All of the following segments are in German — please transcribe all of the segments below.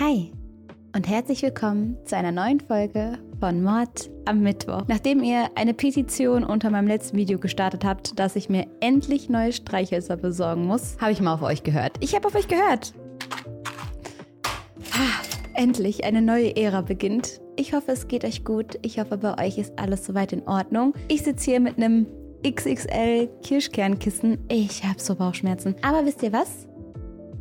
Hi und herzlich willkommen zu einer neuen Folge von Mord am Mittwoch. Nachdem ihr eine Petition unter meinem letzten Video gestartet habt, dass ich mir endlich neue Streichhölzer besorgen muss, habe ich mal auf euch gehört. Ich habe auf euch gehört. Ah, endlich eine neue Ära beginnt. Ich hoffe, es geht euch gut. Ich hoffe, bei euch ist alles soweit in Ordnung. Ich sitze hier mit einem XXL Kirschkernkissen. Ich habe so Bauchschmerzen. Aber wisst ihr was?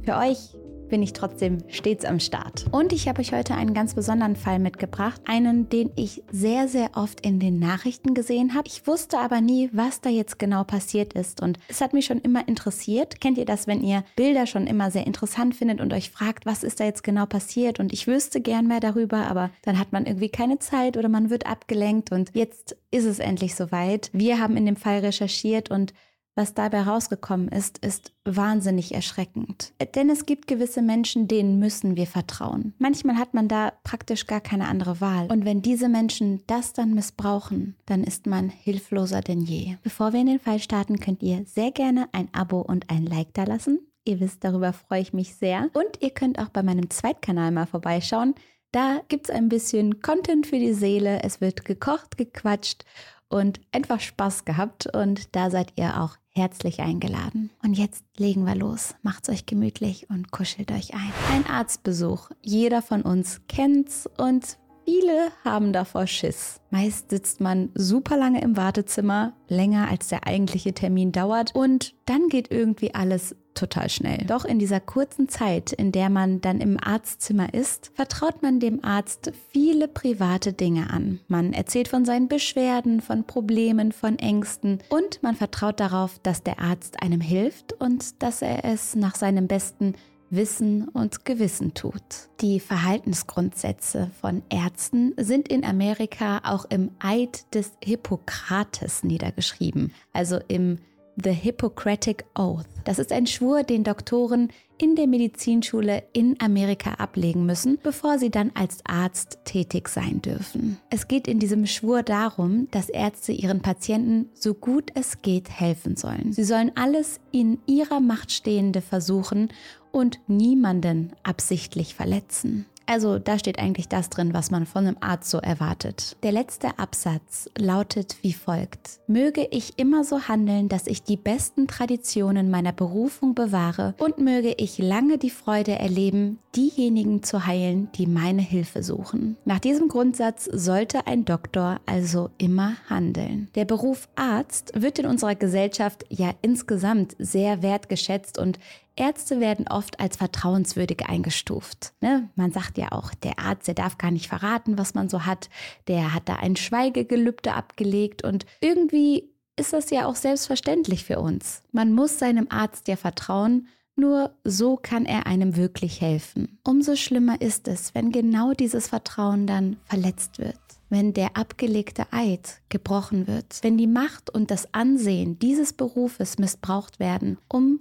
Für euch bin ich trotzdem stets am Start. Und ich habe euch heute einen ganz besonderen Fall mitgebracht. Einen, den ich sehr, sehr oft in den Nachrichten gesehen habe. Ich wusste aber nie, was da jetzt genau passiert ist. Und es hat mich schon immer interessiert. Kennt ihr das, wenn ihr Bilder schon immer sehr interessant findet und euch fragt, was ist da jetzt genau passiert? Und ich wüsste gern mehr darüber, aber dann hat man irgendwie keine Zeit oder man wird abgelenkt. Und jetzt ist es endlich soweit. Wir haben in dem Fall recherchiert und was dabei rausgekommen ist, ist wahnsinnig erschreckend. Denn es gibt gewisse Menschen, denen müssen wir vertrauen. Manchmal hat man da praktisch gar keine andere Wahl. Und wenn diese Menschen das dann missbrauchen, dann ist man hilfloser denn je. Bevor wir in den Fall starten, könnt ihr sehr gerne ein Abo und ein Like da lassen. Ihr wisst, darüber freue ich mich sehr. Und ihr könnt auch bei meinem Zweitkanal mal vorbeischauen. Da gibt es ein bisschen Content für die Seele. Es wird gekocht, gequatscht und einfach Spaß gehabt. Und da seid ihr auch herzlich eingeladen. Und jetzt legen wir los. Macht's euch gemütlich und kuschelt euch ein. Ein Arztbesuch. Jeder von uns kennt's und Viele haben davor Schiss. Meist sitzt man super lange im Wartezimmer, länger als der eigentliche Termin dauert und dann geht irgendwie alles total schnell. Doch in dieser kurzen Zeit, in der man dann im Arztzimmer ist, vertraut man dem Arzt viele private Dinge an. Man erzählt von seinen Beschwerden, von Problemen, von Ängsten und man vertraut darauf, dass der Arzt einem hilft und dass er es nach seinem besten Wissen und Gewissen tut. Die Verhaltensgrundsätze von Ärzten sind in Amerika auch im Eid des Hippokrates niedergeschrieben, also im The Hippocratic Oath. Das ist ein Schwur, den Doktoren in der Medizinschule in Amerika ablegen müssen, bevor sie dann als Arzt tätig sein dürfen. Es geht in diesem Schwur darum, dass Ärzte ihren Patienten so gut es geht helfen sollen. Sie sollen alles in ihrer Macht Stehende versuchen und niemanden absichtlich verletzen. Also da steht eigentlich das drin, was man von einem Arzt so erwartet. Der letzte Absatz lautet wie folgt. Möge ich immer so handeln, dass ich die besten Traditionen meiner Berufung bewahre und möge ich lange die Freude erleben, diejenigen zu heilen, die meine Hilfe suchen. Nach diesem Grundsatz sollte ein Doktor also immer handeln. Der Beruf Arzt wird in unserer Gesellschaft ja insgesamt sehr wertgeschätzt und Ärzte werden oft als vertrauenswürdig eingestuft. Ne? Man sagt ja auch, der Arzt, der darf gar nicht verraten, was man so hat. Der hat da ein Schweigegelübde abgelegt und irgendwie ist das ja auch selbstverständlich für uns. Man muss seinem Arzt ja vertrauen, nur so kann er einem wirklich helfen. Umso schlimmer ist es, wenn genau dieses Vertrauen dann verletzt wird wenn der abgelegte Eid gebrochen wird, wenn die Macht und das Ansehen dieses Berufes missbraucht werden, um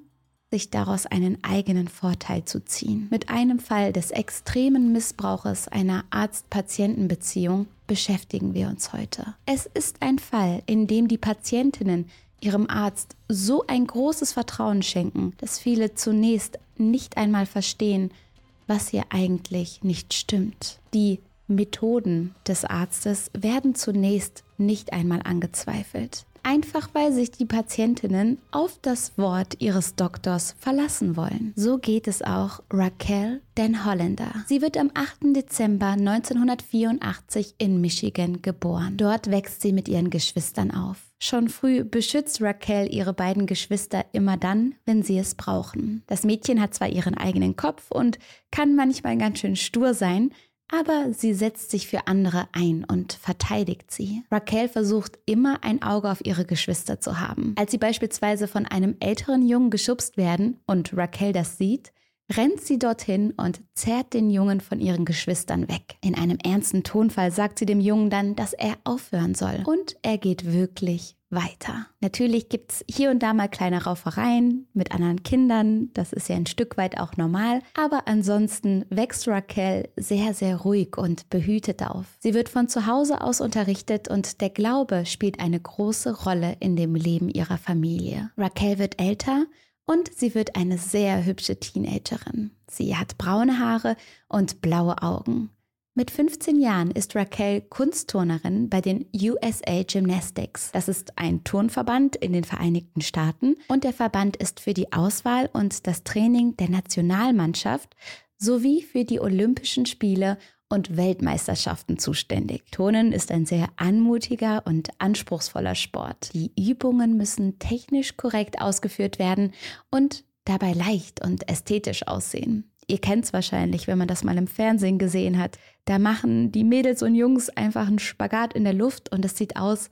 sich daraus einen eigenen Vorteil zu ziehen. Mit einem Fall des extremen Missbrauches einer Arzt-Patienten-Beziehung beschäftigen wir uns heute. Es ist ein Fall, in dem die Patientinnen ihrem Arzt so ein großes Vertrauen schenken, dass viele zunächst nicht einmal verstehen, was hier eigentlich nicht stimmt. Die Methoden des Arztes werden zunächst nicht einmal angezweifelt einfach weil sich die Patientinnen auf das Wort ihres Doktors verlassen wollen. So geht es auch Raquel Den Hollander. Sie wird am 8. Dezember 1984 in Michigan geboren. Dort wächst sie mit ihren Geschwistern auf. Schon früh beschützt Raquel ihre beiden Geschwister immer dann, wenn sie es brauchen. Das Mädchen hat zwar ihren eigenen Kopf und kann manchmal ganz schön stur sein, aber sie setzt sich für andere ein und verteidigt sie. Raquel versucht immer ein Auge auf ihre Geschwister zu haben. Als sie beispielsweise von einem älteren Jungen geschubst werden und Raquel das sieht, rennt sie dorthin und zerrt den Jungen von ihren Geschwistern weg. In einem ernsten Tonfall sagt sie dem Jungen dann, dass er aufhören soll. Und er geht wirklich weiter. Natürlich gibt es hier und da mal kleine Raufereien mit anderen Kindern, das ist ja ein Stück weit auch normal, aber ansonsten wächst Raquel sehr, sehr ruhig und behütet auf. Sie wird von zu Hause aus unterrichtet und der Glaube spielt eine große Rolle in dem Leben ihrer Familie. Raquel wird älter Und sie wird eine sehr hübsche Teenagerin. Sie hat braune Haare und blaue Augen. Mit 15 Jahren ist Raquel Kunstturnerin bei den USA Gymnastics. Das ist ein Turnverband in den Vereinigten Staaten und der Verband ist für die Auswahl und das Training der Nationalmannschaft sowie für die Olympischen Spiele und Weltmeisterschaften zuständig. Turnen ist ein sehr anmutiger und anspruchsvoller Sport. Die Übungen müssen technisch korrekt ausgeführt werden und dabei leicht und ästhetisch aussehen. Ihr kennt es wahrscheinlich, wenn man das mal im Fernsehen gesehen hat. Da machen die Mädels und Jungs einfach einen Spagat in der Luft und es sieht aus,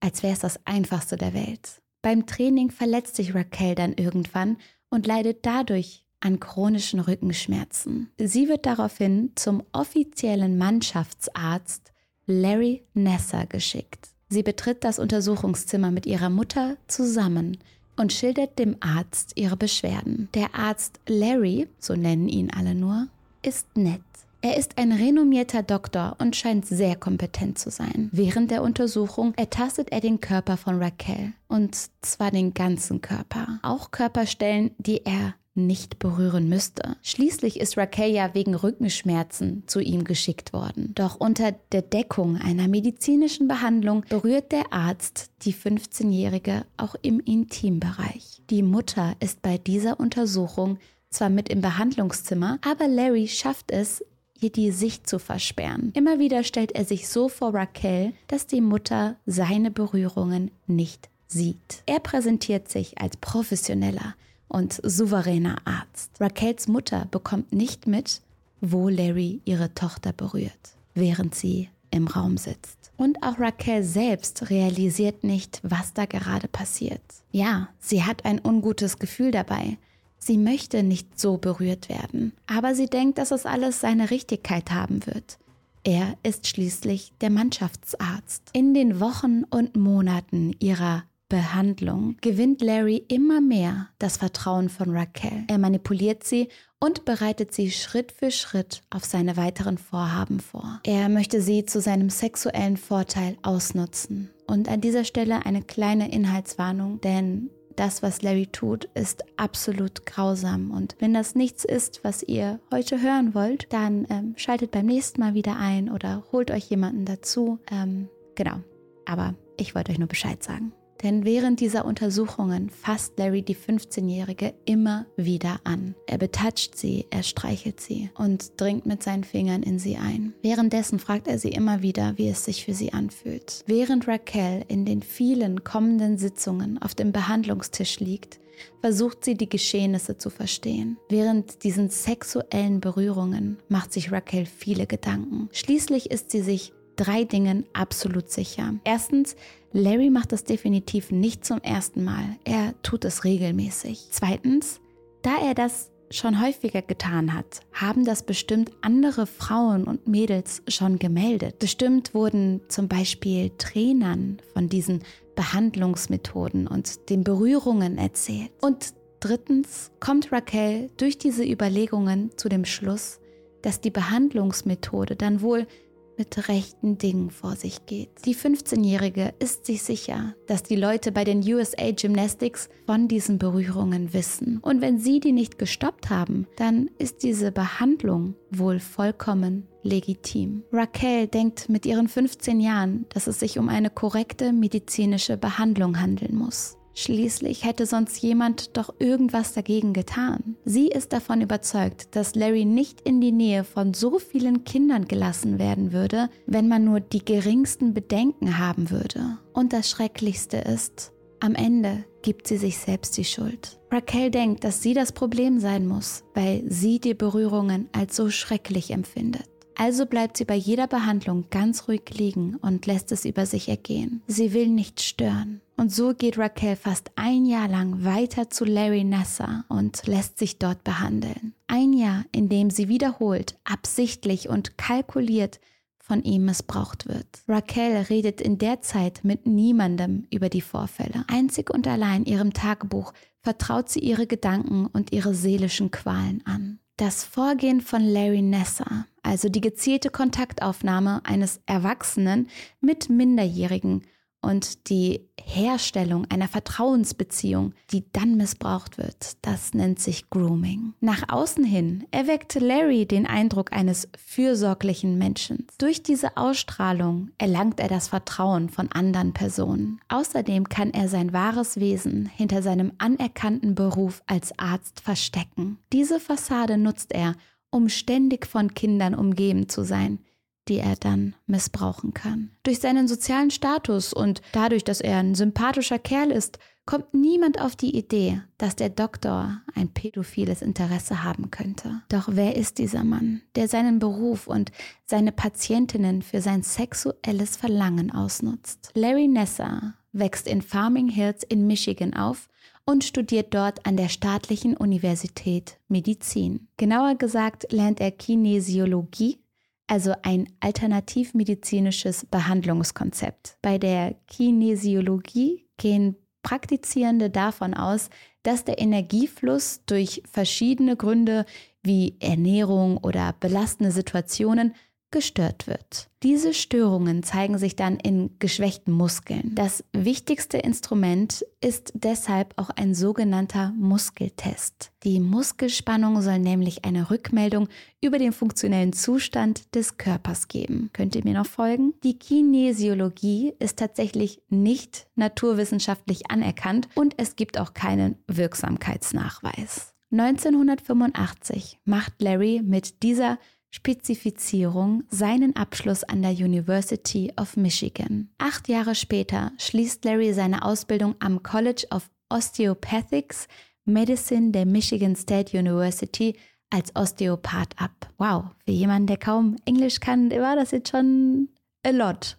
als wäre es das einfachste der Welt. Beim Training verletzt sich Raquel dann irgendwann und leidet dadurch an chronischen Rückenschmerzen. Sie wird daraufhin zum offiziellen Mannschaftsarzt Larry Nesser geschickt. Sie betritt das Untersuchungszimmer mit ihrer Mutter zusammen und schildert dem Arzt ihre Beschwerden. Der Arzt Larry, so nennen ihn alle nur, ist nett. Er ist ein renommierter Doktor und scheint sehr kompetent zu sein. Während der Untersuchung ertastet er den Körper von Raquel. Und zwar den ganzen Körper. Auch Körperstellen, die er nicht berühren müsste. Schließlich ist Raquel ja wegen Rückenschmerzen zu ihm geschickt worden. Doch unter der Deckung einer medizinischen Behandlung berührt der Arzt die 15-Jährige auch im Intimbereich. Die Mutter ist bei dieser Untersuchung zwar mit im Behandlungszimmer, aber Larry schafft es, ihr die Sicht zu versperren. Immer wieder stellt er sich so vor Raquel, dass die Mutter seine Berührungen nicht sieht. Er präsentiert sich als professioneller, und souveräner Arzt. Raquels Mutter bekommt nicht mit, wo Larry ihre Tochter berührt, während sie im Raum sitzt. Und auch Raquel selbst realisiert nicht, was da gerade passiert. Ja, sie hat ein ungutes Gefühl dabei. Sie möchte nicht so berührt werden, aber sie denkt, dass es alles seine Richtigkeit haben wird. Er ist schließlich der Mannschaftsarzt. In den Wochen und Monaten ihrer Behandlung gewinnt Larry immer mehr das Vertrauen von Raquel. Er manipuliert sie und bereitet sie Schritt für Schritt auf seine weiteren Vorhaben vor. Er möchte sie zu seinem sexuellen Vorteil ausnutzen. Und an dieser Stelle eine kleine Inhaltswarnung, denn das, was Larry tut, ist absolut grausam. Und wenn das nichts ist, was ihr heute hören wollt, dann ähm, schaltet beim nächsten Mal wieder ein oder holt euch jemanden dazu. Ähm, genau. Aber ich wollte euch nur Bescheid sagen. Denn während dieser Untersuchungen fasst Larry die 15-Jährige immer wieder an. Er betatscht sie, er streichelt sie und dringt mit seinen Fingern in sie ein. Währenddessen fragt er sie immer wieder, wie es sich für sie anfühlt. Während Raquel in den vielen kommenden Sitzungen auf dem Behandlungstisch liegt, versucht sie die Geschehnisse zu verstehen. Während diesen sexuellen Berührungen macht sich Raquel viele Gedanken. Schließlich ist sie sich drei Dingen absolut sicher. Erstens, Larry macht das definitiv nicht zum ersten Mal. Er tut es regelmäßig. Zweitens, da er das schon häufiger getan hat, haben das bestimmt andere Frauen und Mädels schon gemeldet. Bestimmt wurden zum Beispiel Trainern von diesen Behandlungsmethoden und den Berührungen erzählt. Und drittens kommt Raquel durch diese Überlegungen zu dem Schluss, dass die Behandlungsmethode dann wohl mit rechten Dingen vor sich geht. Die 15-Jährige ist sich sicher, dass die Leute bei den USA Gymnastics von diesen Berührungen wissen. Und wenn sie die nicht gestoppt haben, dann ist diese Behandlung wohl vollkommen legitim. Raquel denkt mit ihren 15 Jahren, dass es sich um eine korrekte medizinische Behandlung handeln muss. Schließlich hätte sonst jemand doch irgendwas dagegen getan. Sie ist davon überzeugt, dass Larry nicht in die Nähe von so vielen Kindern gelassen werden würde, wenn man nur die geringsten Bedenken haben würde. Und das Schrecklichste ist, am Ende gibt sie sich selbst die Schuld. Raquel denkt, dass sie das Problem sein muss, weil sie die Berührungen als so schrecklich empfindet. Also bleibt sie bei jeder Behandlung ganz ruhig liegen und lässt es über sich ergehen. Sie will nicht stören. Und so geht Raquel fast ein Jahr lang weiter zu Larry Nasser und lässt sich dort behandeln. Ein Jahr, in dem sie wiederholt, absichtlich und kalkuliert von ihm missbraucht wird. Raquel redet in der Zeit mit niemandem über die Vorfälle. Einzig und allein ihrem Tagebuch vertraut sie ihre Gedanken und ihre seelischen Qualen an. Das Vorgehen von Larry Nasser, also die gezielte Kontaktaufnahme eines Erwachsenen mit Minderjährigen, und die Herstellung einer Vertrauensbeziehung, die dann missbraucht wird, das nennt sich Grooming. Nach außen hin erweckt Larry den Eindruck eines fürsorglichen Menschen. Durch diese Ausstrahlung erlangt er das Vertrauen von anderen Personen. Außerdem kann er sein wahres Wesen hinter seinem anerkannten Beruf als Arzt verstecken. Diese Fassade nutzt er, um ständig von Kindern umgeben zu sein, die er dann missbrauchen kann. Durch seinen sozialen Status und dadurch, dass er ein sympathischer Kerl ist, kommt niemand auf die Idee, dass der Doktor ein pädophiles Interesse haben könnte. Doch wer ist dieser Mann, der seinen Beruf und seine Patientinnen für sein sexuelles Verlangen ausnutzt? Larry Nessa wächst in Farming Hills in Michigan auf und studiert dort an der staatlichen Universität Medizin. Genauer gesagt lernt er Kinesiologie also ein alternativmedizinisches Behandlungskonzept. Bei der Kinesiologie gehen Praktizierende davon aus, dass der Energiefluss durch verschiedene Gründe wie Ernährung oder belastende Situationen gestört wird. Diese Störungen zeigen sich dann in geschwächten Muskeln. Das wichtigste Instrument ist deshalb auch ein sogenannter Muskeltest. Die Muskelspannung soll nämlich eine Rückmeldung über den funktionellen Zustand des Körpers geben. Könnt ihr mir noch folgen? Die Kinesiologie ist tatsächlich nicht naturwissenschaftlich anerkannt und es gibt auch keinen Wirksamkeitsnachweis. 1985 macht Larry mit dieser Spezifizierung seinen Abschluss an der University of Michigan. Acht Jahre später schließt Larry seine Ausbildung am College of Osteopathics Medicine der Michigan State University als Osteopath ab. Wow, für jemanden, der kaum Englisch kann, war das jetzt schon a lot.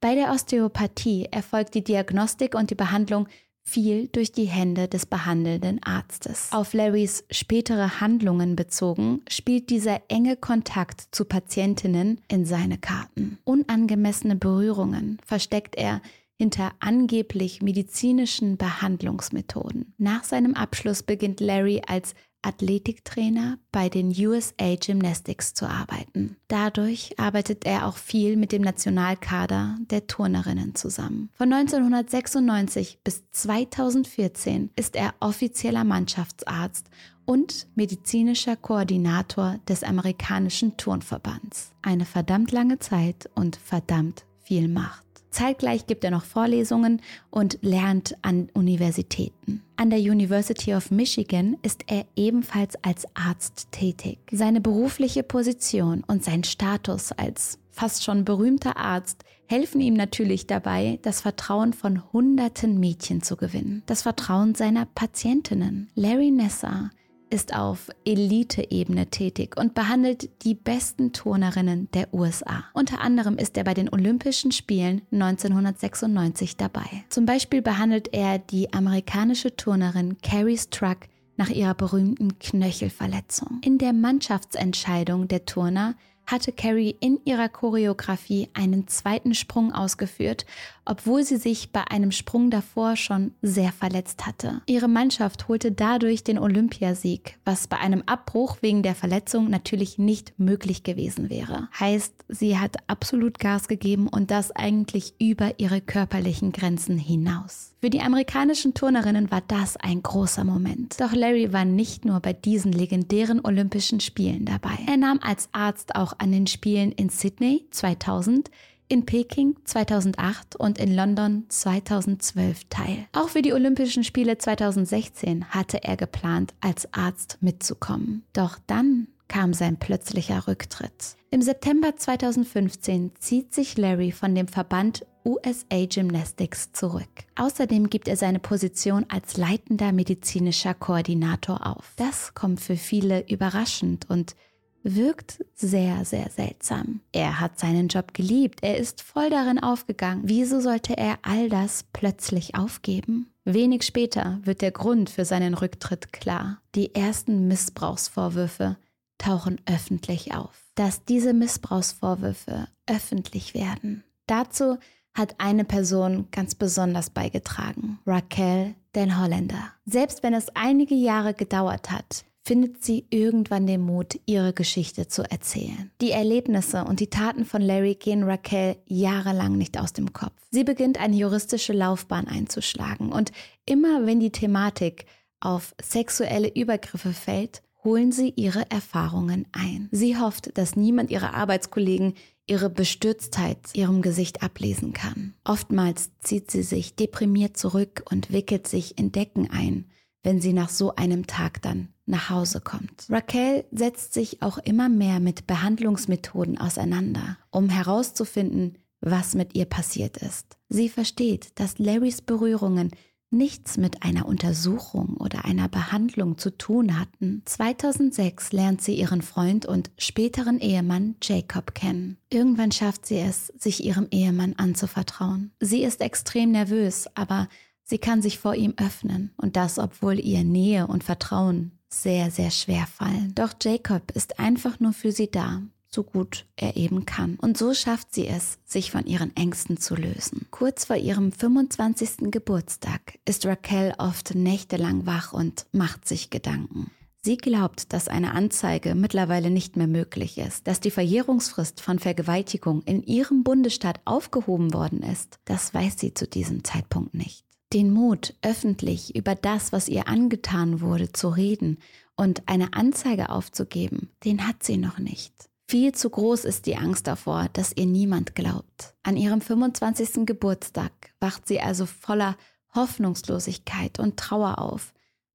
Bei der Osteopathie erfolgt die Diagnostik und die Behandlung viel durch die Hände des behandelnden Arztes. Auf Larrys spätere Handlungen bezogen, spielt dieser enge Kontakt zu Patientinnen in seine Karten. Unangemessene Berührungen versteckt er hinter angeblich medizinischen Behandlungsmethoden. Nach seinem Abschluss beginnt Larry als Athletiktrainer bei den USA Gymnastics zu arbeiten. Dadurch arbeitet er auch viel mit dem Nationalkader der Turnerinnen zusammen. Von 1996 bis 2014 ist er offizieller Mannschaftsarzt und medizinischer Koordinator des amerikanischen Turnverbands. Eine verdammt lange Zeit und verdammt viel Macht. Zeitgleich gibt er noch Vorlesungen und lernt an Universitäten. An der University of Michigan ist er ebenfalls als Arzt tätig. Seine berufliche Position und sein Status als fast schon berühmter Arzt helfen ihm natürlich dabei, das Vertrauen von hunderten Mädchen zu gewinnen. Das Vertrauen seiner Patientinnen. Larry Nessa ist auf Elite-Ebene tätig und behandelt die besten Turnerinnen der USA. Unter anderem ist er bei den Olympischen Spielen 1996 dabei. Zum Beispiel behandelt er die amerikanische Turnerin Carrie Struck nach ihrer berühmten Knöchelverletzung. In der Mannschaftsentscheidung der Turner hatte Carrie in ihrer Choreografie einen zweiten Sprung ausgeführt, obwohl sie sich bei einem Sprung davor schon sehr verletzt hatte. Ihre Mannschaft holte dadurch den Olympiasieg, was bei einem Abbruch wegen der Verletzung natürlich nicht möglich gewesen wäre. Heißt, sie hat absolut Gas gegeben und das eigentlich über ihre körperlichen Grenzen hinaus. Für die amerikanischen Turnerinnen war das ein großer Moment. Doch Larry war nicht nur bei diesen legendären Olympischen Spielen dabei. Er nahm als Arzt auch an den Spielen in Sydney 2000, in Peking 2008 und in London 2012 teil. Auch für die Olympischen Spiele 2016 hatte er geplant, als Arzt mitzukommen. Doch dann kam sein plötzlicher Rücktritt. Im September 2015 zieht sich Larry von dem Verband USA Gymnastics zurück. Außerdem gibt er seine Position als leitender medizinischer Koordinator auf. Das kommt für viele überraschend und wirkt sehr, sehr seltsam. Er hat seinen Job geliebt, er ist voll darin aufgegangen. Wieso sollte er all das plötzlich aufgeben? Wenig später wird der Grund für seinen Rücktritt klar. Die ersten Missbrauchsvorwürfe tauchen öffentlich auf. Dass diese Missbrauchsvorwürfe öffentlich werden. Dazu hat eine Person ganz besonders beigetragen, Raquel den Holländer. Selbst wenn es einige Jahre gedauert hat, findet sie irgendwann den Mut, ihre Geschichte zu erzählen. Die Erlebnisse und die Taten von Larry gehen Raquel jahrelang nicht aus dem Kopf. Sie beginnt eine juristische Laufbahn einzuschlagen und immer wenn die Thematik auf sexuelle Übergriffe fällt, holen sie ihre Erfahrungen ein. Sie hofft, dass niemand ihrer Arbeitskollegen ihre Bestürztheit ihrem Gesicht ablesen kann. Oftmals zieht sie sich deprimiert zurück und wickelt sich in Decken ein, wenn sie nach so einem Tag dann nach Hause kommt. Raquel setzt sich auch immer mehr mit Behandlungsmethoden auseinander, um herauszufinden, was mit ihr passiert ist. Sie versteht, dass Larrys Berührungen nichts mit einer Untersuchung oder einer Behandlung zu tun hatten. 2006 lernt sie ihren Freund und späteren Ehemann Jacob kennen. Irgendwann schafft sie es, sich ihrem Ehemann anzuvertrauen. Sie ist extrem nervös, aber sie kann sich vor ihm öffnen und das, obwohl ihr Nähe und Vertrauen sehr, sehr schwer fallen. Doch Jacob ist einfach nur für sie da so gut er eben kann. Und so schafft sie es, sich von ihren Ängsten zu lösen. Kurz vor ihrem 25. Geburtstag ist Raquel oft nächtelang wach und macht sich Gedanken. Sie glaubt, dass eine Anzeige mittlerweile nicht mehr möglich ist, dass die Verjährungsfrist von Vergewaltigung in ihrem Bundesstaat aufgehoben worden ist. Das weiß sie zu diesem Zeitpunkt nicht. Den Mut, öffentlich über das, was ihr angetan wurde, zu reden und eine Anzeige aufzugeben, den hat sie noch nicht. Viel zu groß ist die Angst davor, dass ihr niemand glaubt. An ihrem 25. Geburtstag wacht sie also voller Hoffnungslosigkeit und Trauer auf,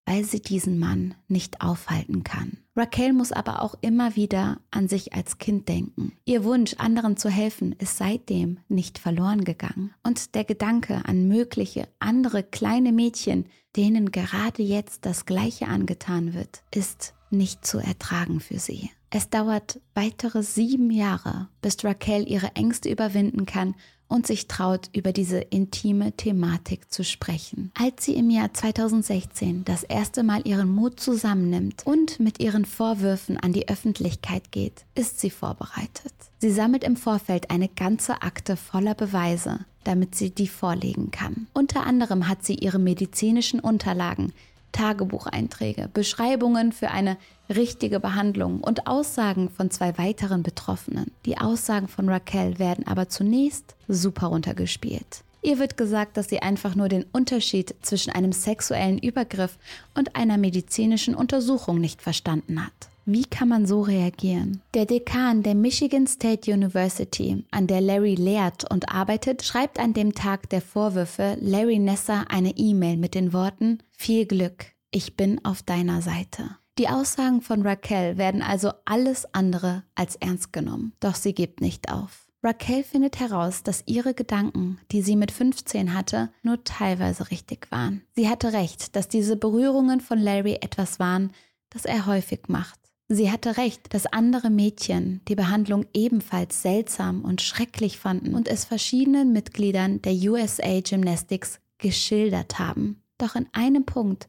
weil sie diesen Mann nicht aufhalten kann. Raquel muss aber auch immer wieder an sich als Kind denken. Ihr Wunsch, anderen zu helfen, ist seitdem nicht verloren gegangen. Und der Gedanke an mögliche andere kleine Mädchen, denen gerade jetzt das Gleiche angetan wird, ist nicht zu ertragen für sie. Es dauert weitere sieben Jahre, bis Raquel ihre Ängste überwinden kann und sich traut, über diese intime Thematik zu sprechen. Als sie im Jahr 2016 das erste Mal ihren Mut zusammennimmt und mit ihren Vorwürfen an die Öffentlichkeit geht, ist sie vorbereitet. Sie sammelt im Vorfeld eine ganze Akte voller Beweise, damit sie die vorlegen kann. Unter anderem hat sie ihre medizinischen Unterlagen, Tagebucheinträge, Beschreibungen für eine richtige Behandlung und Aussagen von zwei weiteren Betroffenen. Die Aussagen von Raquel werden aber zunächst super runtergespielt. Ihr wird gesagt, dass sie einfach nur den Unterschied zwischen einem sexuellen Übergriff und einer medizinischen Untersuchung nicht verstanden hat. Wie kann man so reagieren? Der Dekan der Michigan State University, an der Larry lehrt und arbeitet, schreibt an dem Tag der Vorwürfe Larry Nesser eine E-Mail mit den Worten Viel Glück, ich bin auf deiner Seite. Die Aussagen von Raquel werden also alles andere als ernst genommen, doch sie gibt nicht auf. Raquel findet heraus, dass ihre Gedanken, die sie mit 15 hatte, nur teilweise richtig waren. Sie hatte recht, dass diese Berührungen von Larry etwas waren, das er häufig macht. Sie hatte recht, dass andere Mädchen die Behandlung ebenfalls seltsam und schrecklich fanden und es verschiedenen Mitgliedern der USA Gymnastics geschildert haben. Doch in einem Punkt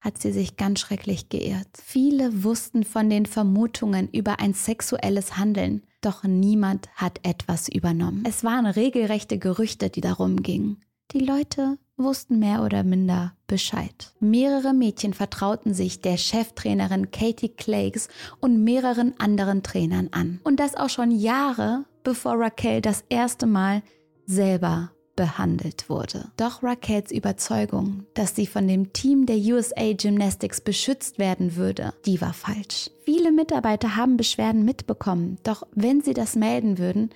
hat sie sich ganz schrecklich geirrt. Viele wussten von den Vermutungen über ein sexuelles Handeln, doch niemand hat etwas übernommen. Es waren regelrechte Gerüchte, die darum gingen. Die Leute wussten mehr oder minder Bescheid. Mehrere Mädchen vertrauten sich der Cheftrainerin Katie Claes und mehreren anderen Trainern an. Und das auch schon Jahre, bevor Raquel das erste Mal selber behandelt wurde. Doch Raquels Überzeugung, dass sie von dem Team der USA Gymnastics beschützt werden würde, die war falsch. Viele Mitarbeiter haben Beschwerden mitbekommen, doch wenn sie das melden würden,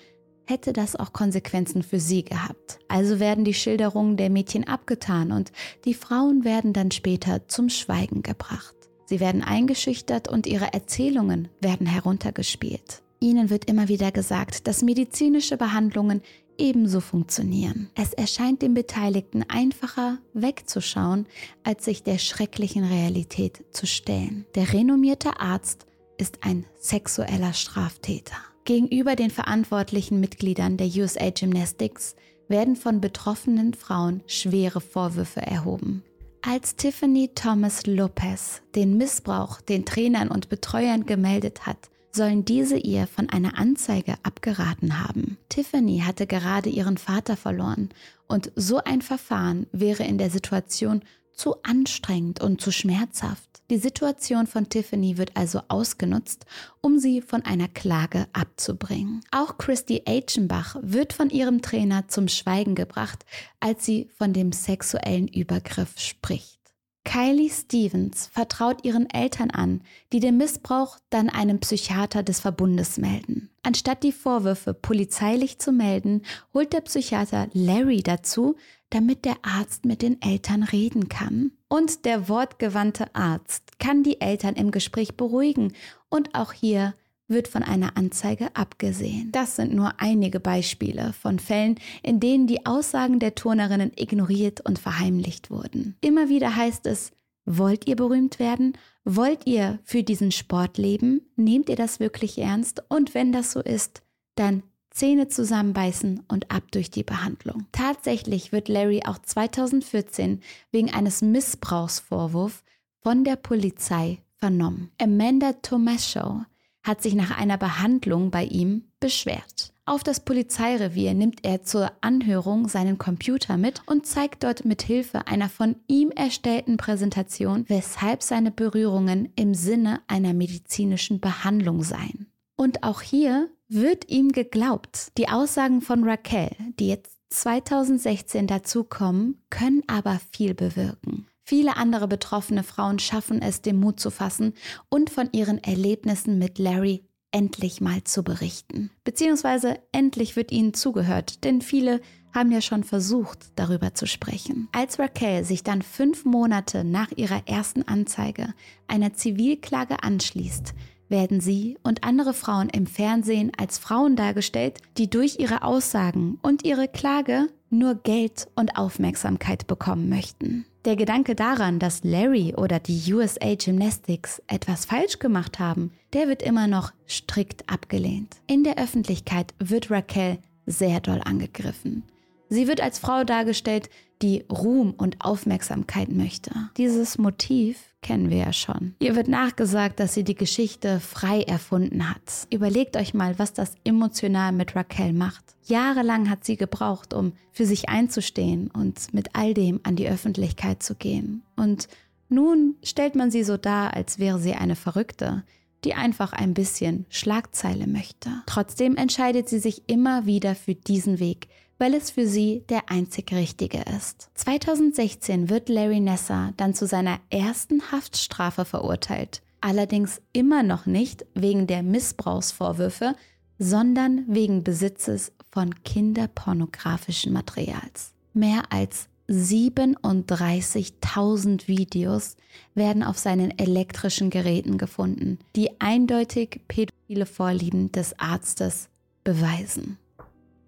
hätte das auch Konsequenzen für sie gehabt. Also werden die Schilderungen der Mädchen abgetan und die Frauen werden dann später zum Schweigen gebracht. Sie werden eingeschüchtert und ihre Erzählungen werden heruntergespielt. Ihnen wird immer wieder gesagt, dass medizinische Behandlungen ebenso funktionieren. Es erscheint den Beteiligten einfacher wegzuschauen, als sich der schrecklichen Realität zu stellen. Der renommierte Arzt ist ein sexueller Straftäter. Gegenüber den verantwortlichen Mitgliedern der USA Gymnastics werden von betroffenen Frauen schwere Vorwürfe erhoben. Als Tiffany Thomas Lopez den Missbrauch den Trainern und Betreuern gemeldet hat, sollen diese ihr von einer Anzeige abgeraten haben. Tiffany hatte gerade ihren Vater verloren und so ein Verfahren wäre in der Situation zu anstrengend und zu schmerzhaft. Die Situation von Tiffany wird also ausgenutzt, um sie von einer Klage abzubringen. Auch Christy Aitchenbach wird von ihrem Trainer zum Schweigen gebracht, als sie von dem sexuellen Übergriff spricht. Kylie Stevens vertraut ihren Eltern an, die den Missbrauch dann einem Psychiater des Verbundes melden. Anstatt die Vorwürfe polizeilich zu melden, holt der Psychiater Larry dazu, damit der Arzt mit den Eltern reden kann. Und der wortgewandte Arzt kann die Eltern im Gespräch beruhigen und auch hier wird von einer Anzeige abgesehen. Das sind nur einige Beispiele von Fällen, in denen die Aussagen der Turnerinnen ignoriert und verheimlicht wurden. Immer wieder heißt es, wollt ihr berühmt werden? Wollt ihr für diesen Sport leben? Nehmt ihr das wirklich ernst? Und wenn das so ist, dann Zähne zusammenbeißen und ab durch die Behandlung. Tatsächlich wird Larry auch 2014 wegen eines Missbrauchsvorwurfs von der Polizei vernommen. Amanda Tomasho hat sich nach einer Behandlung bei ihm beschwert. Auf das Polizeirevier nimmt er zur Anhörung seinen Computer mit und zeigt dort mit Hilfe einer von ihm erstellten Präsentation, weshalb seine Berührungen im Sinne einer medizinischen Behandlung seien. Und auch hier wird ihm geglaubt. Die Aussagen von Raquel, die jetzt 2016 dazukommen, können aber viel bewirken. Viele andere betroffene Frauen schaffen es, den Mut zu fassen und von ihren Erlebnissen mit Larry endlich mal zu berichten. Beziehungsweise endlich wird ihnen zugehört, denn viele haben ja schon versucht, darüber zu sprechen. Als Raquel sich dann fünf Monate nach ihrer ersten Anzeige einer Zivilklage anschließt, werden sie und andere Frauen im Fernsehen als Frauen dargestellt, die durch ihre Aussagen und ihre Klage nur Geld und Aufmerksamkeit bekommen möchten. Der Gedanke daran, dass Larry oder die USA Gymnastics etwas falsch gemacht haben, der wird immer noch strikt abgelehnt. In der Öffentlichkeit wird Raquel sehr doll angegriffen. Sie wird als Frau dargestellt, die Ruhm und Aufmerksamkeit möchte. Dieses Motiv kennen wir ja schon. Ihr wird nachgesagt, dass sie die Geschichte frei erfunden hat. Überlegt euch mal, was das emotional mit Raquel macht. Jahrelang hat sie gebraucht, um für sich einzustehen und mit all dem an die Öffentlichkeit zu gehen. Und nun stellt man sie so dar, als wäre sie eine Verrückte, die einfach ein bisschen Schlagzeile möchte. Trotzdem entscheidet sie sich immer wieder für diesen Weg, weil es für sie der einzig richtige ist. 2016 wird Larry Nessa dann zu seiner ersten Haftstrafe verurteilt. Allerdings immer noch nicht wegen der Missbrauchsvorwürfe, sondern wegen Besitzes von kinderpornografischen Materials. Mehr als 37.000 Videos werden auf seinen elektrischen Geräten gefunden, die eindeutig pädophile Vorlieben des Arztes beweisen.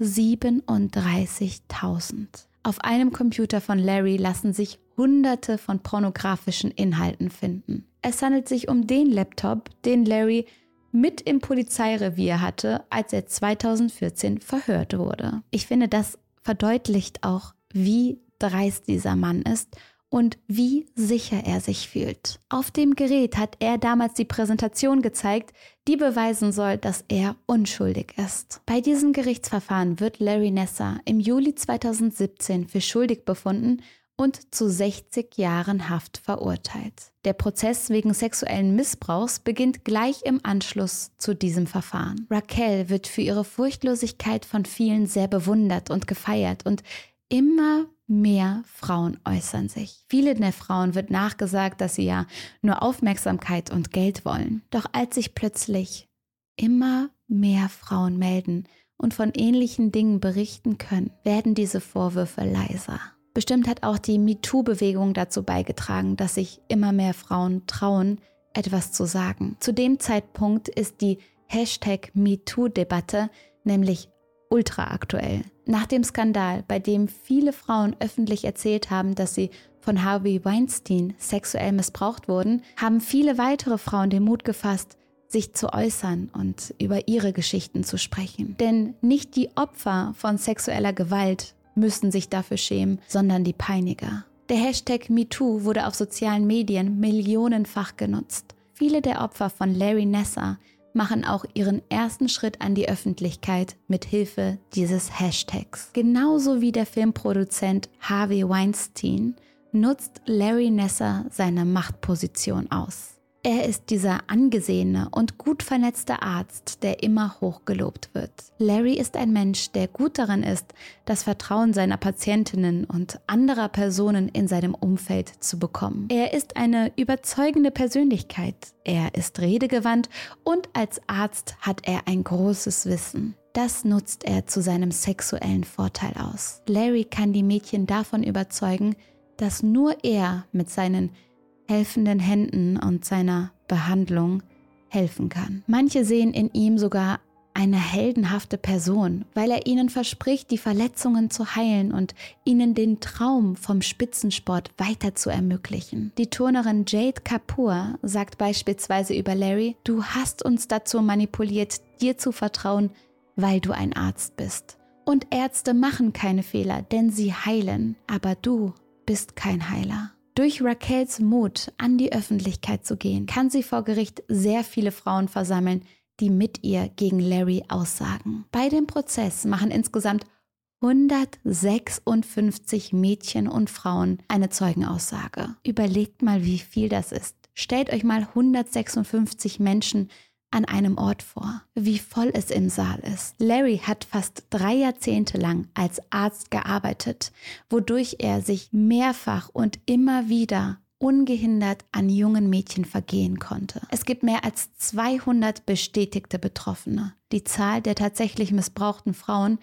37.000. Auf einem Computer von Larry lassen sich hunderte von pornografischen Inhalten finden. Es handelt sich um den Laptop, den Larry mit im Polizeirevier hatte, als er 2014 verhört wurde. Ich finde, das verdeutlicht auch, wie dreist dieser Mann ist und wie sicher er sich fühlt. Auf dem Gerät hat er damals die Präsentation gezeigt, die beweisen soll, dass er unschuldig ist. Bei diesem Gerichtsverfahren wird Larry Nessa im Juli 2017 für schuldig befunden und zu 60 Jahren Haft verurteilt. Der Prozess wegen sexuellen Missbrauchs beginnt gleich im Anschluss zu diesem Verfahren. Raquel wird für ihre Furchtlosigkeit von vielen sehr bewundert und gefeiert und immer mehr Frauen äußern sich. Vielen der Frauen wird nachgesagt, dass sie ja nur Aufmerksamkeit und Geld wollen. Doch als sich plötzlich immer mehr Frauen melden und von ähnlichen Dingen berichten können, werden diese Vorwürfe leiser. Bestimmt hat auch die MeToo-Bewegung dazu beigetragen, dass sich immer mehr Frauen trauen, etwas zu sagen. Zu dem Zeitpunkt ist die Hashtag MeToo-Debatte nämlich ultra aktuell. Nach dem Skandal, bei dem viele Frauen öffentlich erzählt haben, dass sie von Harvey Weinstein sexuell missbraucht wurden, haben viele weitere Frauen den Mut gefasst, sich zu äußern und über ihre Geschichten zu sprechen. Denn nicht die Opfer von sexueller Gewalt müssen sich dafür schämen, sondern die Peiniger. Der Hashtag MeToo wurde auf sozialen Medien millionenfach genutzt. Viele der Opfer von Larry Nessa machen auch ihren ersten Schritt an die Öffentlichkeit mit Hilfe dieses Hashtags. Genauso wie der Filmproduzent Harvey Weinstein nutzt Larry Nesser seine Machtposition aus. Er ist dieser angesehene und gut vernetzte Arzt, der immer hochgelobt wird. Larry ist ein Mensch, der gut darin ist, das Vertrauen seiner Patientinnen und anderer Personen in seinem Umfeld zu bekommen. Er ist eine überzeugende Persönlichkeit, er ist redegewandt und als Arzt hat er ein großes Wissen. Das nutzt er zu seinem sexuellen Vorteil aus. Larry kann die Mädchen davon überzeugen, dass nur er mit seinen helfenden Händen und seiner Behandlung helfen kann. Manche sehen in ihm sogar eine heldenhafte Person, weil er ihnen verspricht, die Verletzungen zu heilen und ihnen den Traum vom Spitzensport weiter zu ermöglichen. Die Turnerin Jade Kapoor sagt beispielsweise über Larry, du hast uns dazu manipuliert, dir zu vertrauen, weil du ein Arzt bist. Und Ärzte machen keine Fehler, denn sie heilen, aber du bist kein Heiler. Durch Raquels Mut, an die Öffentlichkeit zu gehen, kann sie vor Gericht sehr viele Frauen versammeln, die mit ihr gegen Larry aussagen. Bei dem Prozess machen insgesamt 156 Mädchen und Frauen eine Zeugenaussage. Überlegt mal, wie viel das ist. Stellt euch mal 156 Menschen an einem Ort vor, wie voll es im Saal ist. Larry hat fast drei Jahrzehnte lang als Arzt gearbeitet, wodurch er sich mehrfach und immer wieder ungehindert an jungen Mädchen vergehen konnte. Es gibt mehr als 200 bestätigte Betroffene. Die Zahl der tatsächlich missbrauchten Frauen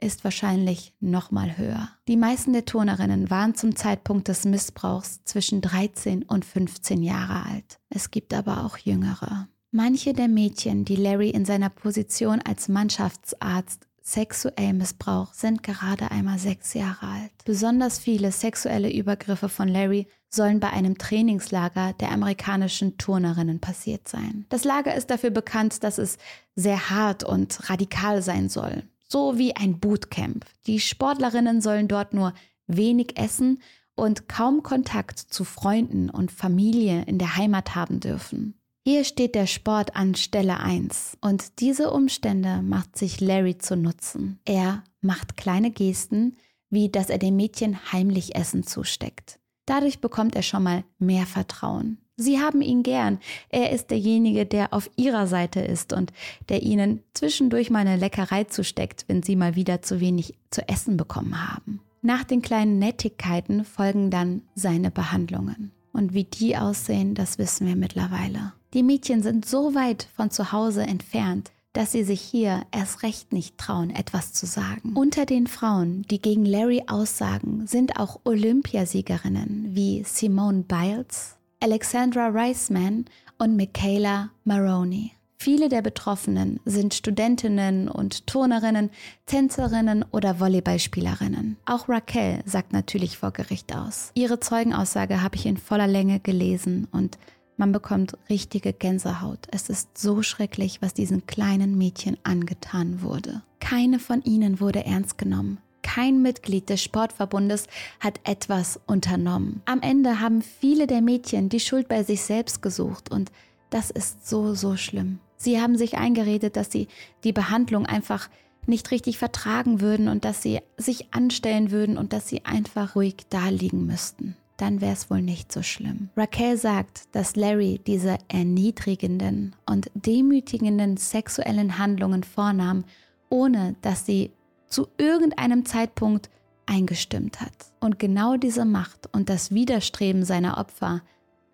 ist wahrscheinlich noch mal höher. Die meisten der Turnerinnen waren zum Zeitpunkt des Missbrauchs zwischen 13 und 15 Jahre alt. Es gibt aber auch jüngere. Manche der Mädchen, die Larry in seiner Position als Mannschaftsarzt sexuell missbraucht, sind gerade einmal sechs Jahre alt. Besonders viele sexuelle Übergriffe von Larry sollen bei einem Trainingslager der amerikanischen Turnerinnen passiert sein. Das Lager ist dafür bekannt, dass es sehr hart und radikal sein soll. So wie ein Bootcamp. Die Sportlerinnen sollen dort nur wenig essen und kaum Kontakt zu Freunden und Familie in der Heimat haben dürfen. Hier steht der Sport an Stelle 1 und diese Umstände macht sich Larry zu Nutzen. Er macht kleine Gesten, wie dass er dem Mädchen heimlich Essen zusteckt. Dadurch bekommt er schon mal mehr Vertrauen. Sie haben ihn gern. Er ist derjenige, der auf ihrer Seite ist und der ihnen zwischendurch mal eine Leckerei zusteckt, wenn sie mal wieder zu wenig zu essen bekommen haben. Nach den kleinen Nettigkeiten folgen dann seine Behandlungen. Und wie die aussehen, das wissen wir mittlerweile. Die Mädchen sind so weit von zu Hause entfernt, dass sie sich hier erst recht nicht trauen, etwas zu sagen. Unter den Frauen, die gegen Larry aussagen, sind auch Olympiasiegerinnen wie Simone Biles, Alexandra Reisman und Michaela Maroney. Viele der Betroffenen sind Studentinnen und Turnerinnen, Tänzerinnen oder Volleyballspielerinnen. Auch Raquel sagt natürlich vor Gericht aus. Ihre Zeugenaussage habe ich in voller Länge gelesen und man bekommt richtige Gänsehaut. Es ist so schrecklich, was diesen kleinen Mädchen angetan wurde. Keine von ihnen wurde ernst genommen. Kein Mitglied des Sportverbundes hat etwas unternommen. Am Ende haben viele der Mädchen die Schuld bei sich selbst gesucht und das ist so, so schlimm. Sie haben sich eingeredet, dass sie die Behandlung einfach nicht richtig vertragen würden und dass sie sich anstellen würden und dass sie einfach ruhig da liegen müssten dann wäre es wohl nicht so schlimm. Raquel sagt, dass Larry diese erniedrigenden und demütigenden sexuellen Handlungen vornahm, ohne dass sie zu irgendeinem Zeitpunkt eingestimmt hat. Und genau diese Macht und das Widerstreben seiner Opfer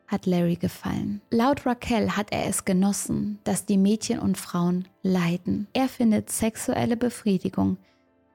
hat Larry gefallen. Laut Raquel hat er es genossen, dass die Mädchen und Frauen leiden. Er findet sexuelle Befriedigung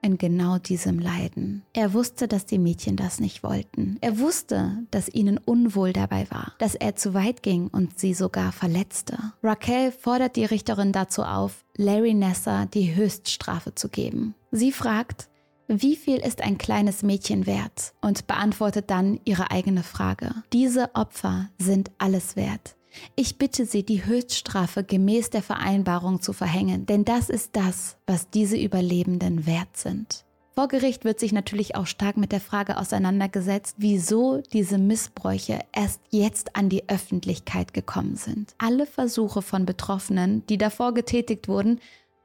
in genau diesem Leiden. Er wusste, dass die Mädchen das nicht wollten. Er wusste, dass ihnen unwohl dabei war, dass er zu weit ging und sie sogar verletzte. Raquel fordert die Richterin dazu auf, Larry Nessa die Höchststrafe zu geben. Sie fragt, wie viel ist ein kleines Mädchen wert? Und beantwortet dann ihre eigene Frage. Diese Opfer sind alles wert. Ich bitte Sie, die Höchststrafe gemäß der Vereinbarung zu verhängen, denn das ist das, was diese Überlebenden wert sind. Vor Gericht wird sich natürlich auch stark mit der Frage auseinandergesetzt, wieso diese Missbräuche erst jetzt an die Öffentlichkeit gekommen sind. Alle Versuche von Betroffenen, die davor getätigt wurden,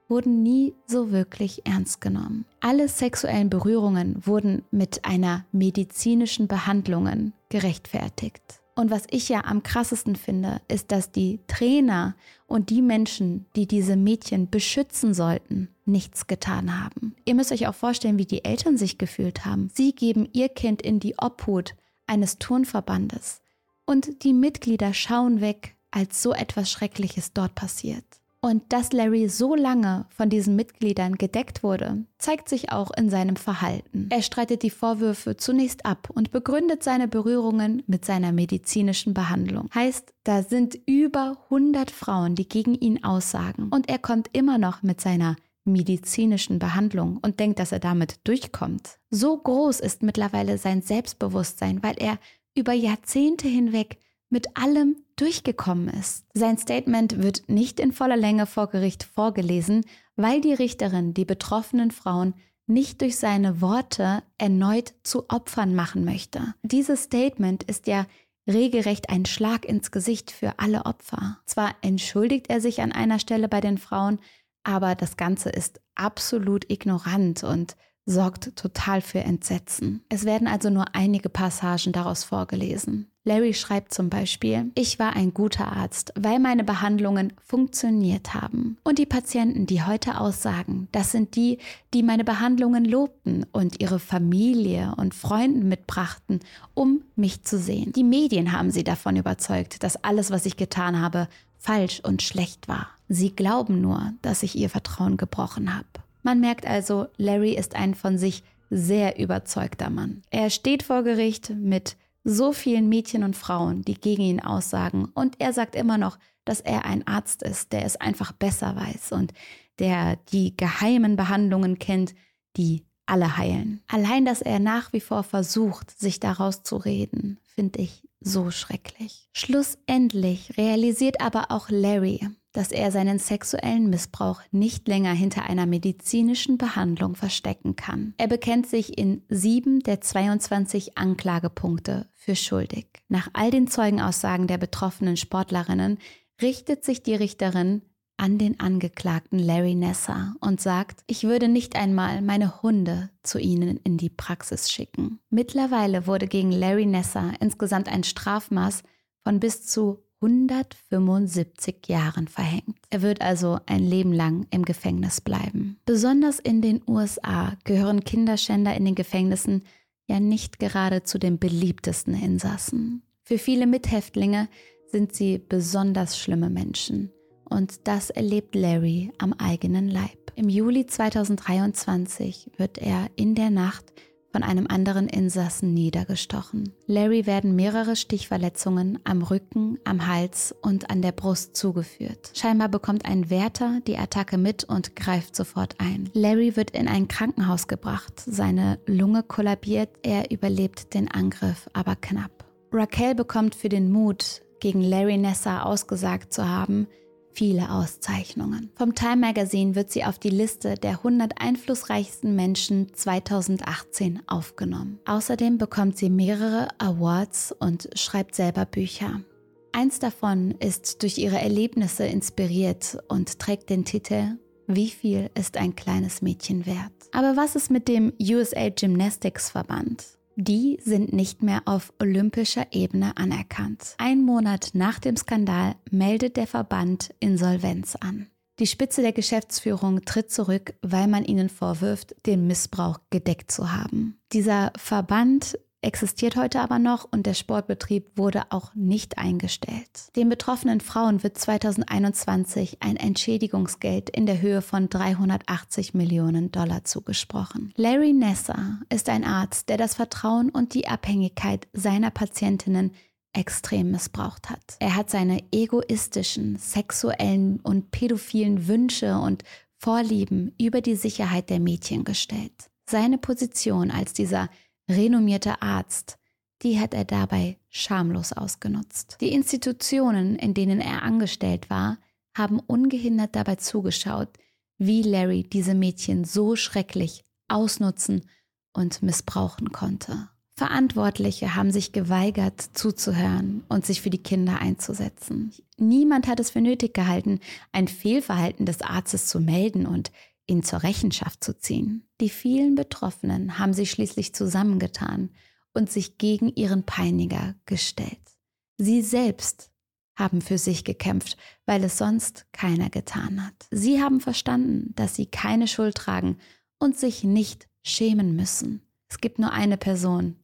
wurden nie so wirklich ernst genommen. Alle sexuellen Berührungen wurden mit einer medizinischen Behandlung gerechtfertigt. Und was ich ja am krassesten finde, ist, dass die Trainer und die Menschen, die diese Mädchen beschützen sollten, nichts getan haben. Ihr müsst euch auch vorstellen, wie die Eltern sich gefühlt haben. Sie geben ihr Kind in die Obhut eines Turnverbandes und die Mitglieder schauen weg, als so etwas Schreckliches dort passiert. Und dass Larry so lange von diesen Mitgliedern gedeckt wurde, zeigt sich auch in seinem Verhalten. Er streitet die Vorwürfe zunächst ab und begründet seine Berührungen mit seiner medizinischen Behandlung. Heißt, da sind über 100 Frauen, die gegen ihn aussagen und er kommt immer noch mit seiner medizinischen Behandlung und denkt, dass er damit durchkommt. So groß ist mittlerweile sein Selbstbewusstsein, weil er über Jahrzehnte hinweg mit allem durchgekommen ist. Sein Statement wird nicht in voller Länge vor Gericht vorgelesen, weil die Richterin die betroffenen Frauen nicht durch seine Worte erneut zu Opfern machen möchte. Dieses Statement ist ja regelrecht ein Schlag ins Gesicht für alle Opfer. Zwar entschuldigt er sich an einer Stelle bei den Frauen, aber das Ganze ist absolut ignorant und sorgt total für Entsetzen. Es werden also nur einige Passagen daraus vorgelesen. Larry schreibt zum Beispiel, ich war ein guter Arzt, weil meine Behandlungen funktioniert haben. Und die Patienten, die heute aussagen, das sind die, die meine Behandlungen lobten und ihre Familie und Freunden mitbrachten, um mich zu sehen. Die Medien haben sie davon überzeugt, dass alles, was ich getan habe, falsch und schlecht war. Sie glauben nur, dass ich ihr Vertrauen gebrochen habe. Man merkt also, Larry ist ein von sich sehr überzeugter Mann. Er steht vor Gericht mit so vielen Mädchen und Frauen, die gegen ihn aussagen. Und er sagt immer noch, dass er ein Arzt ist, der es einfach besser weiß und der die geheimen Behandlungen kennt, die alle heilen. Allein, dass er nach wie vor versucht, sich daraus zu reden, finde ich so schrecklich. Schlussendlich realisiert aber auch Larry, dass er seinen sexuellen Missbrauch nicht länger hinter einer medizinischen Behandlung verstecken kann. Er bekennt sich in sieben der 22 Anklagepunkte für schuldig. Nach all den Zeugenaussagen der betroffenen Sportlerinnen richtet sich die Richterin an den Angeklagten Larry Nessa und sagt, ich würde nicht einmal meine Hunde zu ihnen in die Praxis schicken. Mittlerweile wurde gegen Larry Nessa insgesamt ein Strafmaß von bis zu 175 Jahren verhängt. Er wird also ein Leben lang im Gefängnis bleiben. Besonders in den USA gehören Kinderschänder in den Gefängnissen ja nicht gerade zu den beliebtesten Insassen. Für viele Mithäftlinge sind sie besonders schlimme Menschen. Und das erlebt Larry am eigenen Leib. Im Juli 2023 wird er in der Nacht von einem anderen Insassen niedergestochen. Larry werden mehrere Stichverletzungen am Rücken, am Hals und an der Brust zugeführt. Scheinbar bekommt ein Wärter die Attacke mit und greift sofort ein. Larry wird in ein Krankenhaus gebracht. Seine Lunge kollabiert, er überlebt den Angriff, aber knapp. Raquel bekommt für den Mut, gegen Larry Nessa ausgesagt zu haben, viele Auszeichnungen. Vom Time Magazine wird sie auf die Liste der 100 einflussreichsten Menschen 2018 aufgenommen. Außerdem bekommt sie mehrere Awards und schreibt selber Bücher. Eins davon ist durch ihre Erlebnisse inspiriert und trägt den Titel Wie viel ist ein kleines Mädchen wert? Aber was ist mit dem USA Gymnastics Verband? Die sind nicht mehr auf olympischer Ebene anerkannt. Ein Monat nach dem Skandal meldet der Verband Insolvenz an. Die Spitze der Geschäftsführung tritt zurück, weil man ihnen vorwirft, den Missbrauch gedeckt zu haben. Dieser Verband existiert heute aber noch und der Sportbetrieb wurde auch nicht eingestellt. Den betroffenen Frauen wird 2021 ein Entschädigungsgeld in der Höhe von 380 Millionen Dollar zugesprochen. Larry Nessa ist ein Arzt, der das Vertrauen und die Abhängigkeit seiner Patientinnen extrem missbraucht hat. Er hat seine egoistischen, sexuellen und pädophilen Wünsche und Vorlieben über die Sicherheit der Mädchen gestellt. Seine Position als dieser renommierter Arzt, die hat er dabei schamlos ausgenutzt. Die Institutionen, in denen er angestellt war, haben ungehindert dabei zugeschaut, wie Larry diese Mädchen so schrecklich ausnutzen und missbrauchen konnte. Verantwortliche haben sich geweigert zuzuhören und sich für die Kinder einzusetzen. Niemand hat es für nötig gehalten, ein Fehlverhalten des Arztes zu melden und ihn zur Rechenschaft zu ziehen. Die vielen Betroffenen haben sich schließlich zusammengetan und sich gegen ihren Peiniger gestellt. Sie selbst haben für sich gekämpft, weil es sonst keiner getan hat. Sie haben verstanden, dass sie keine Schuld tragen und sich nicht schämen müssen. Es gibt nur eine Person,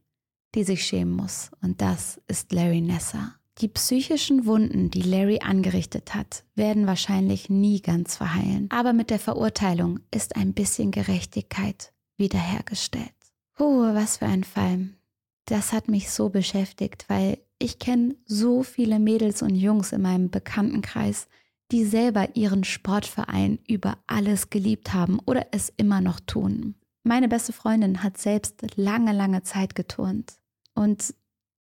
die sich schämen muss. Und das ist Larry Nessa. Die psychischen Wunden, die Larry angerichtet hat, werden wahrscheinlich nie ganz verheilen. Aber mit der Verurteilung ist ein bisschen Gerechtigkeit wiederhergestellt. Puh, was für ein Fall. Das hat mich so beschäftigt, weil ich kenne so viele Mädels und Jungs in meinem Bekanntenkreis, die selber ihren Sportverein über alles geliebt haben oder es immer noch tun. Meine beste Freundin hat selbst lange, lange Zeit geturnt. Und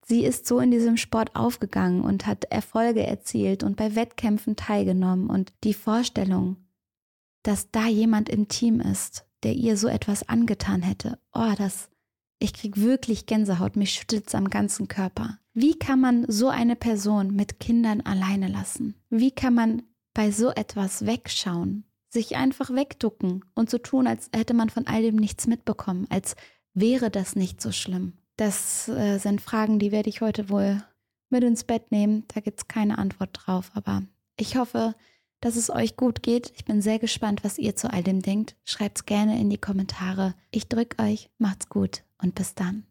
sie ist so in diesem Sport aufgegangen und hat Erfolge erzielt und bei Wettkämpfen teilgenommen. Und die Vorstellung, dass da jemand im Team ist, der ihr so etwas angetan hätte, oh, das, ich krieg wirklich Gänsehaut, mich schüttelt es am ganzen Körper. Wie kann man so eine Person mit Kindern alleine lassen? Wie kann man bei so etwas wegschauen, sich einfach wegducken und so tun, als hätte man von all dem nichts mitbekommen, als wäre das nicht so schlimm? Das äh, sind Fragen, die werde ich heute wohl mit ins Bett nehmen. Da gibt es keine Antwort drauf. Aber ich hoffe, dass es euch gut geht. Ich bin sehr gespannt, was ihr zu all dem denkt. Schreibt es gerne in die Kommentare. Ich drücke euch, macht's gut und bis dann.